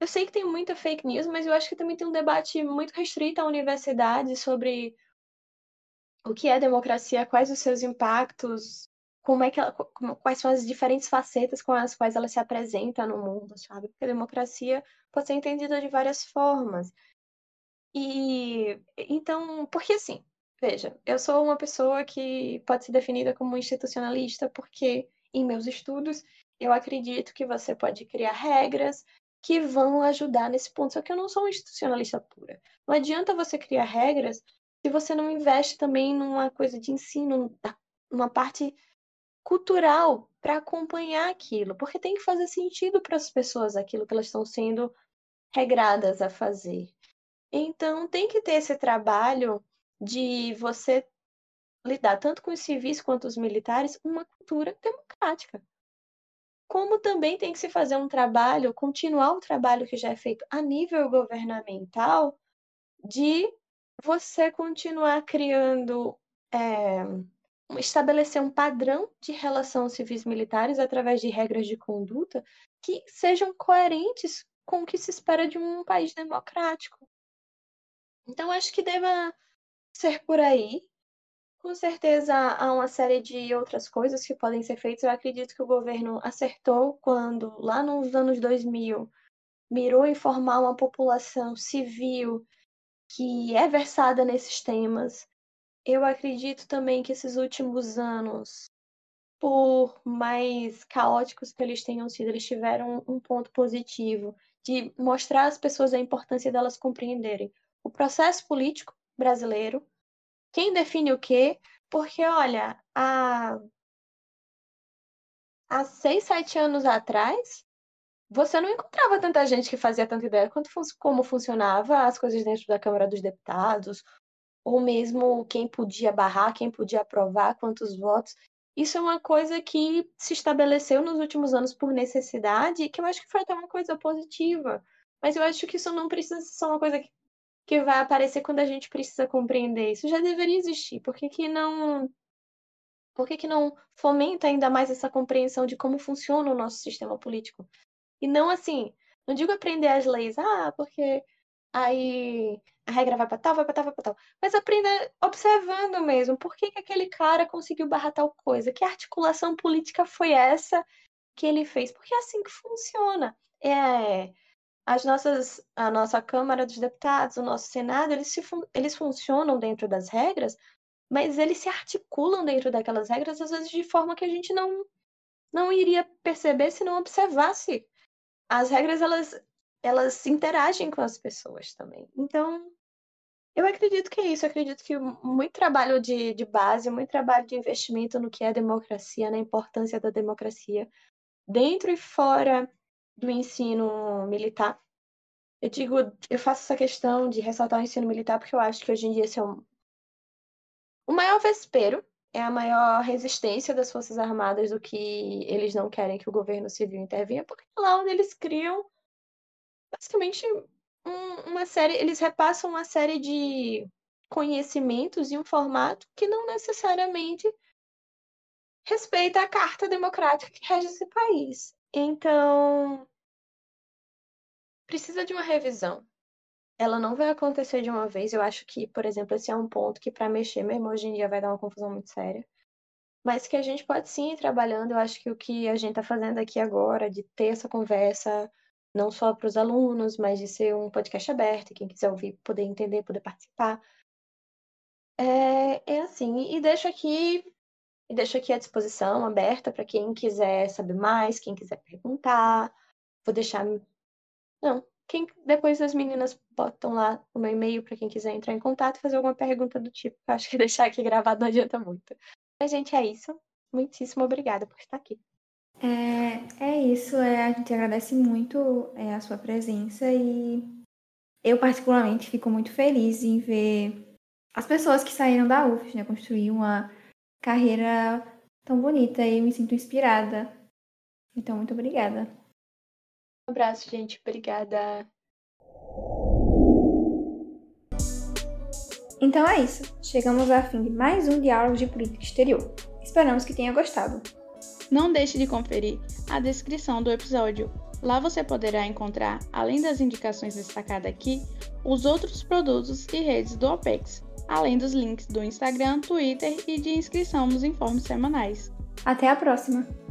eu sei que tem muita fake news, mas eu acho que também tem um debate muito restrito à universidade sobre o que é democracia, quais os seus impactos como é que ela, quais são as diferentes facetas com as quais ela se apresenta no mundo, sabe? Porque a democracia pode ser entendida de várias formas. E então, porque assim, veja, eu sou uma pessoa que pode ser definida como institucionalista porque em meus estudos eu acredito que você pode criar regras que vão ajudar nesse ponto. Só que eu não sou uma institucionalista pura. Não adianta você criar regras se você não investe também numa coisa de ensino, numa parte cultural para acompanhar aquilo, porque tem que fazer sentido para as pessoas aquilo que elas estão sendo regradas a fazer. Então, tem que ter esse trabalho de você lidar tanto com os civis quanto os militares uma cultura democrática. Como também tem que se fazer um trabalho, continuar o trabalho que já é feito a nível governamental, de você continuar criando é, estabelecer um padrão de relação civis militares através de regras de conduta que sejam coerentes com o que se espera de um país democrático. Então, acho que deva ser por aí. Com certeza há uma série de outras coisas que podem ser feitas. Eu acredito que o governo acertou quando, lá nos anos 2000, mirou em formar uma população civil que é versada nesses temas. Eu acredito também que esses últimos anos, por mais caóticos que eles tenham sido, eles tiveram um ponto positivo de mostrar às pessoas a importância delas compreenderem o processo político brasileiro, quem define o quê, porque, olha, há, há seis, sete anos atrás, você não encontrava tanta gente que fazia tanta ideia quanto como funcionava as coisas dentro da Câmara dos Deputados, ou mesmo quem podia barrar, quem podia aprovar, quantos votos. Isso é uma coisa que se estabeleceu nos últimos anos por necessidade, que eu acho que foi até uma coisa positiva. Mas eu acho que isso não precisa ser uma coisa que que vai aparecer quando a gente precisa compreender. Isso já deveria existir. Por que, que não. Por que, que não fomenta ainda mais essa compreensão de como funciona o nosso sistema político? E não assim, não digo aprender as leis, ah, porque aí a regra vai para tal, vai para tal, vai para tal. Mas aprenda observando mesmo, por que, que aquele cara conseguiu barrar tal coisa? Que articulação política foi essa que ele fez? Porque é assim que funciona. É, as nossas, a nossa Câmara dos Deputados, o nosso Senado, eles, se, eles funcionam dentro das regras, mas eles se articulam dentro daquelas regras, às vezes de forma que a gente não, não iria perceber se não observasse. As regras, elas, elas interagem com as pessoas também. Então, eu acredito que é isso. Eu acredito que muito trabalho de, de base, muito trabalho de investimento no que é democracia, na importância da democracia, dentro e fora do ensino militar. Eu digo, eu faço essa questão de ressaltar o ensino militar porque eu acho que hoje em dia esse é um... o maior vespeiro, é a maior resistência das Forças Armadas do que eles não querem que o governo civil intervenha, porque é lá onde eles criam basicamente um, uma série, eles repassam uma série de conhecimentos em um formato que não necessariamente respeita a carta democrática que rege esse país. Então, precisa de uma revisão. Ela não vai acontecer de uma vez. Eu acho que, por exemplo, esse é um ponto que, para mexer mesmo hoje em dia, vai dar uma confusão muito séria. Mas que a gente pode sim ir trabalhando. Eu acho que o que a gente está fazendo aqui agora, de ter essa conversa, não só para os alunos, mas de ser um podcast aberto, quem quiser ouvir, poder entender, poder participar. É, é assim. E deixo aqui e deixo aqui à disposição, aberta para quem quiser saber mais, quem quiser perguntar. Vou deixar. Não, quem depois as meninas botam lá o meu e-mail para quem quiser entrar em contato e fazer alguma pergunta do tipo. Acho que deixar aqui gravado não adianta muito. Mas, gente, é isso. Muitíssimo obrigada por estar aqui. É, é isso, é, a gente agradece muito é, a sua presença e eu particularmente fico muito feliz em ver as pessoas que saíram da UFS, né, construir uma carreira tão bonita e me sinto inspirada. Então, muito obrigada. Um abraço, gente. Obrigada. Então é isso. Chegamos ao fim de mais um Diálogo de Política Exterior. Esperamos que tenha gostado. Não deixe de conferir a descrição do episódio. Lá você poderá encontrar, além das indicações destacadas aqui, os outros produtos e redes do OPEX, além dos links do Instagram, Twitter e de inscrição nos informes semanais. Até a próxima!